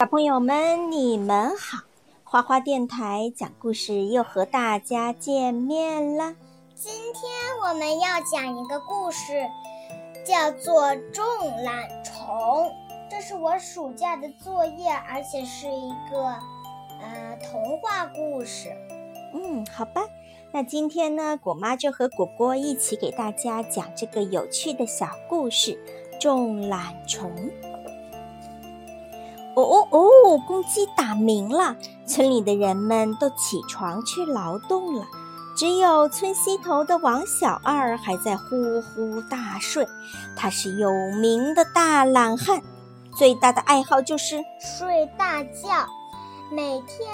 小朋友们，你们好！花花电台讲故事又和大家见面了。今天我们要讲一个故事，叫做《种懒虫》。这是我暑假的作业，而且是一个呃童话故事。嗯，好吧。那今天呢，果妈就和果果一起给大家讲这个有趣的小故事——种懒虫。哦哦哦！公鸡打鸣了，村里的人们都起床去劳动了，只有村西头的王小二还在呼呼大睡。他是有名的大懒汉，最大的爱好就是睡大觉。每天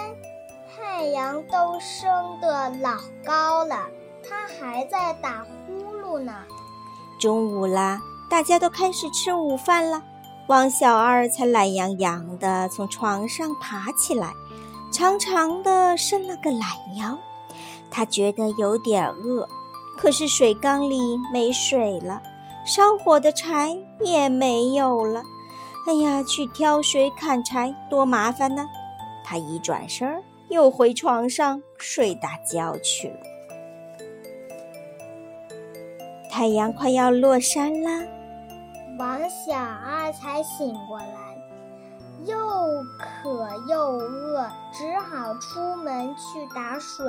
太阳都升得老高了，他还在打呼噜呢。中午啦，大家都开始吃午饭了。王小二才懒洋洋地从床上爬起来，长长的伸了个懒腰。他觉得有点饿，可是水缸里没水了，烧火的柴也没有了。哎呀，去挑水砍柴多麻烦呢！他一转身，又回床上睡大觉去了。太阳快要落山啦。王小二才醒过来，又渴又饿，只好出门去打水、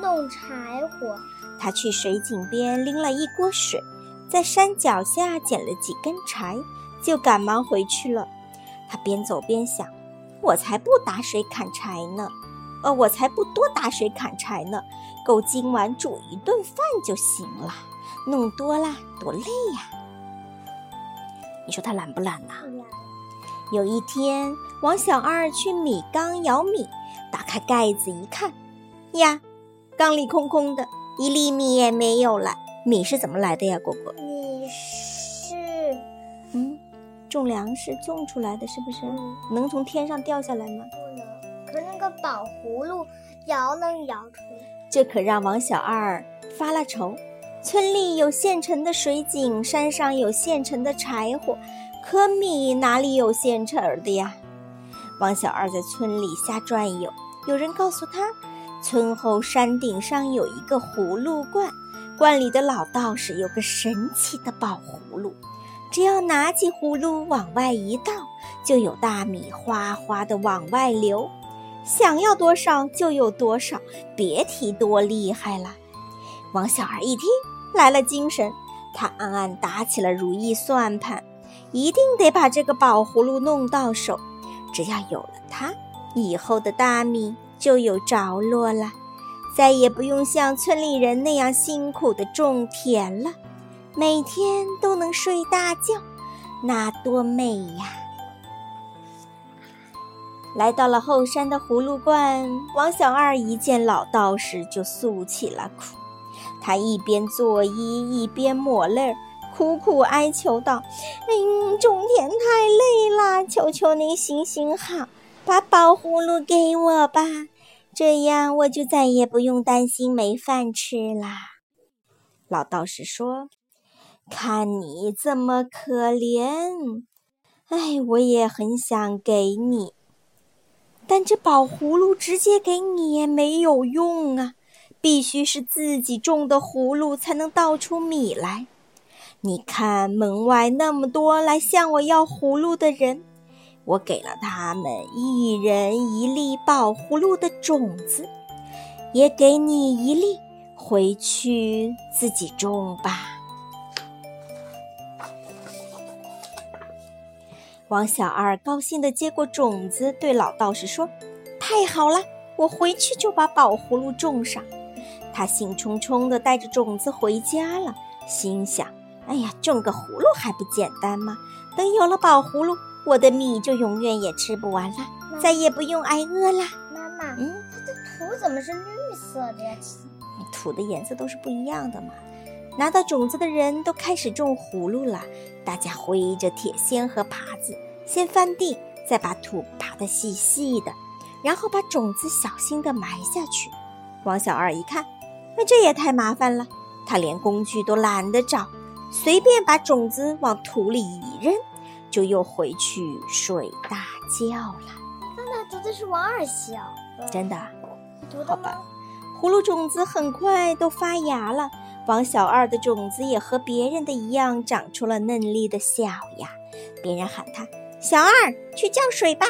弄柴火。他去水井边拎了一锅水，在山脚下捡了几根柴，就赶忙回去了。他边走边想：“我才不打水砍柴呢，呃，我才不多打水砍柴呢，够今晚煮一顿饭就行了。弄多了多累呀。”你说他懒不懒呐？有一天，王小二去米缸舀米，打开盖子一看，呀，缸里空空的，一粒米也没有了。米是怎么来的呀，果果？米是，嗯，种粮食种出来的是不是？能从天上掉下来吗？不能。可那个宝葫芦摇能摇出来。这可让王小二发了愁。村里有现成的水井，山上有现成的柴火，可米哪里有现成的呀？王小二在村里瞎转悠，有人告诉他，村后山顶上有一个葫芦罐，罐里的老道士有个神奇的宝葫芦，只要拿起葫芦往外一倒，就有大米哗哗的往外流，想要多少就有多少，别提多厉害了。王小二一听来了精神，他暗暗打起了如意算盘，一定得把这个宝葫芦弄到手。只要有了它，以后的大米就有着落了，再也不用像村里人那样辛苦的种田了，每天都能睡大觉，那多美呀！来到了后山的葫芦罐，王小二一见老道士就诉起了苦。他一边作揖，一边抹泪儿，苦苦哀求道：“哎，种田太累了，求求您行行好，把宝葫芦给我吧，这样我就再也不用担心没饭吃啦。”老道士说：“看你这么可怜，哎，我也很想给你，但这宝葫芦直接给你也没有用啊。”必须是自己种的葫芦才能倒出米来。你看门外那么多来向我要葫芦的人，我给了他们一人一粒宝葫芦的种子，也给你一粒，回去自己种吧。王小二高兴地接过种子，对老道士说：“太好了，我回去就把宝葫芦种上。”他兴冲冲地带着种子回家了，心想：“哎呀，种个葫芦还不简单吗？等有了宝葫芦，我的米就永远也吃不完了，再也不用挨饿啦。”妈妈，嗯，它的土怎么是绿色的呀？土的颜色都是不一样的嘛。拿到种子的人都开始种葫芦了，大家挥着铁锨和耙子，先翻地，再把土耙得细细的，然后把种子小心地埋下去。王小二一看。那这也太麻烦了，他连工具都懒得找，随便把种子往土里一扔，就又回去睡大觉了。你刚才读的是王二小，真的？你读的好吧。葫芦种子很快都发芽了，王小二的种子也和别人的一样，长出了嫩绿的小芽。别人喊他：“小二，去浇水吧。”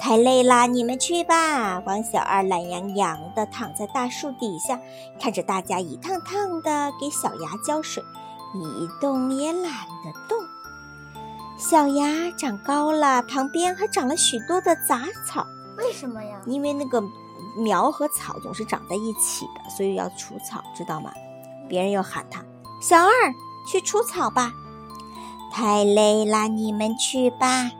太累啦，你们去吧。王小二懒洋洋地躺在大树底下，看着大家一趟趟的给小芽浇水，一动也懒得动。小芽长高了，旁边还长了许多的杂草。为什么呀？因为那个。苗和草总是长在一起的，所以要除草，知道吗？别人又喊他：“小二，去除草吧。”太累了，你们去吧。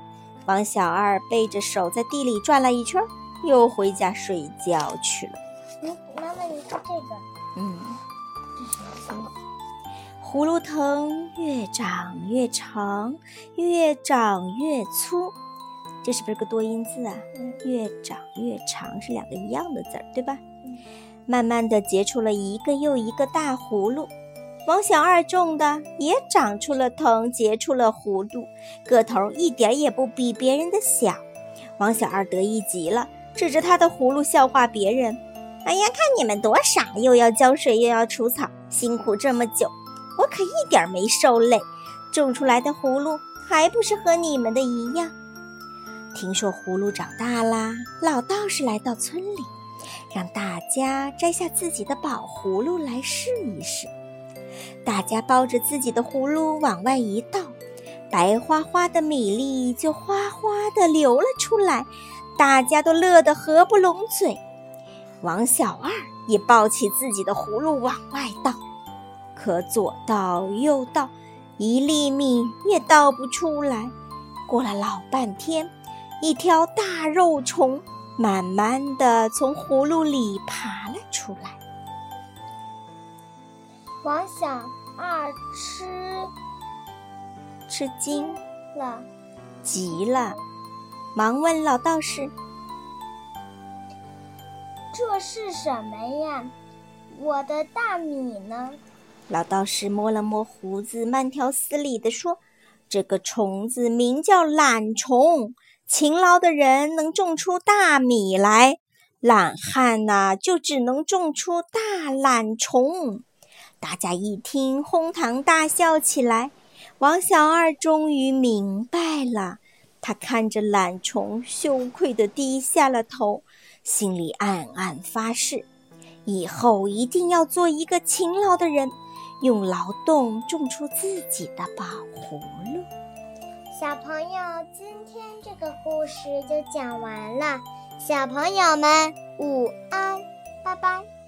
王小二背着手在地里转了一圈，又回家睡觉去了。嗯，妈妈，你看这个。嗯？葫芦藤越长越长，越长越粗。这是不是个多音字啊？越长越长是两个一样的字儿，对吧？慢慢的结出了一个又一个大葫芦。王小二种的也长出了藤，结出了葫芦，个头一点也不比别人的小。王小二得意极了，指着他的葫芦笑话别人：“哎呀，看你们多傻，又要浇水又要除草，辛苦这么久，我可一点没受累，种出来的葫芦还不是和你们的一样。”听说葫芦长大啦，老道士来到村里，让大家摘下自己的宝葫芦来试一试。大家抱着自己的葫芦往外一倒，白花花的米粒就哗哗地流了出来，大家都乐得合不拢嘴。王小二也抱起自己的葫芦往外倒，可左倒右倒，一粒米也倒不出来。过了老半天。一条大肉虫慢慢的从葫芦里爬了出来。王小二吃吃惊了，急了，忙问老道士：“这是什么呀？我的大米呢？”老道士摸了摸胡子，慢条斯理地说：“这个虫子名叫懒虫。”勤劳的人能种出大米来，懒汉呐就只能种出大懒虫。大家一听，哄堂大笑起来。王小二终于明白了，他看着懒虫，羞愧地低下了头，心里暗暗发誓：以后一定要做一个勤劳的人，用劳动种出自己的宝葫芦。小朋友，今天这个故事就讲完了。小朋友们，午安，拜拜。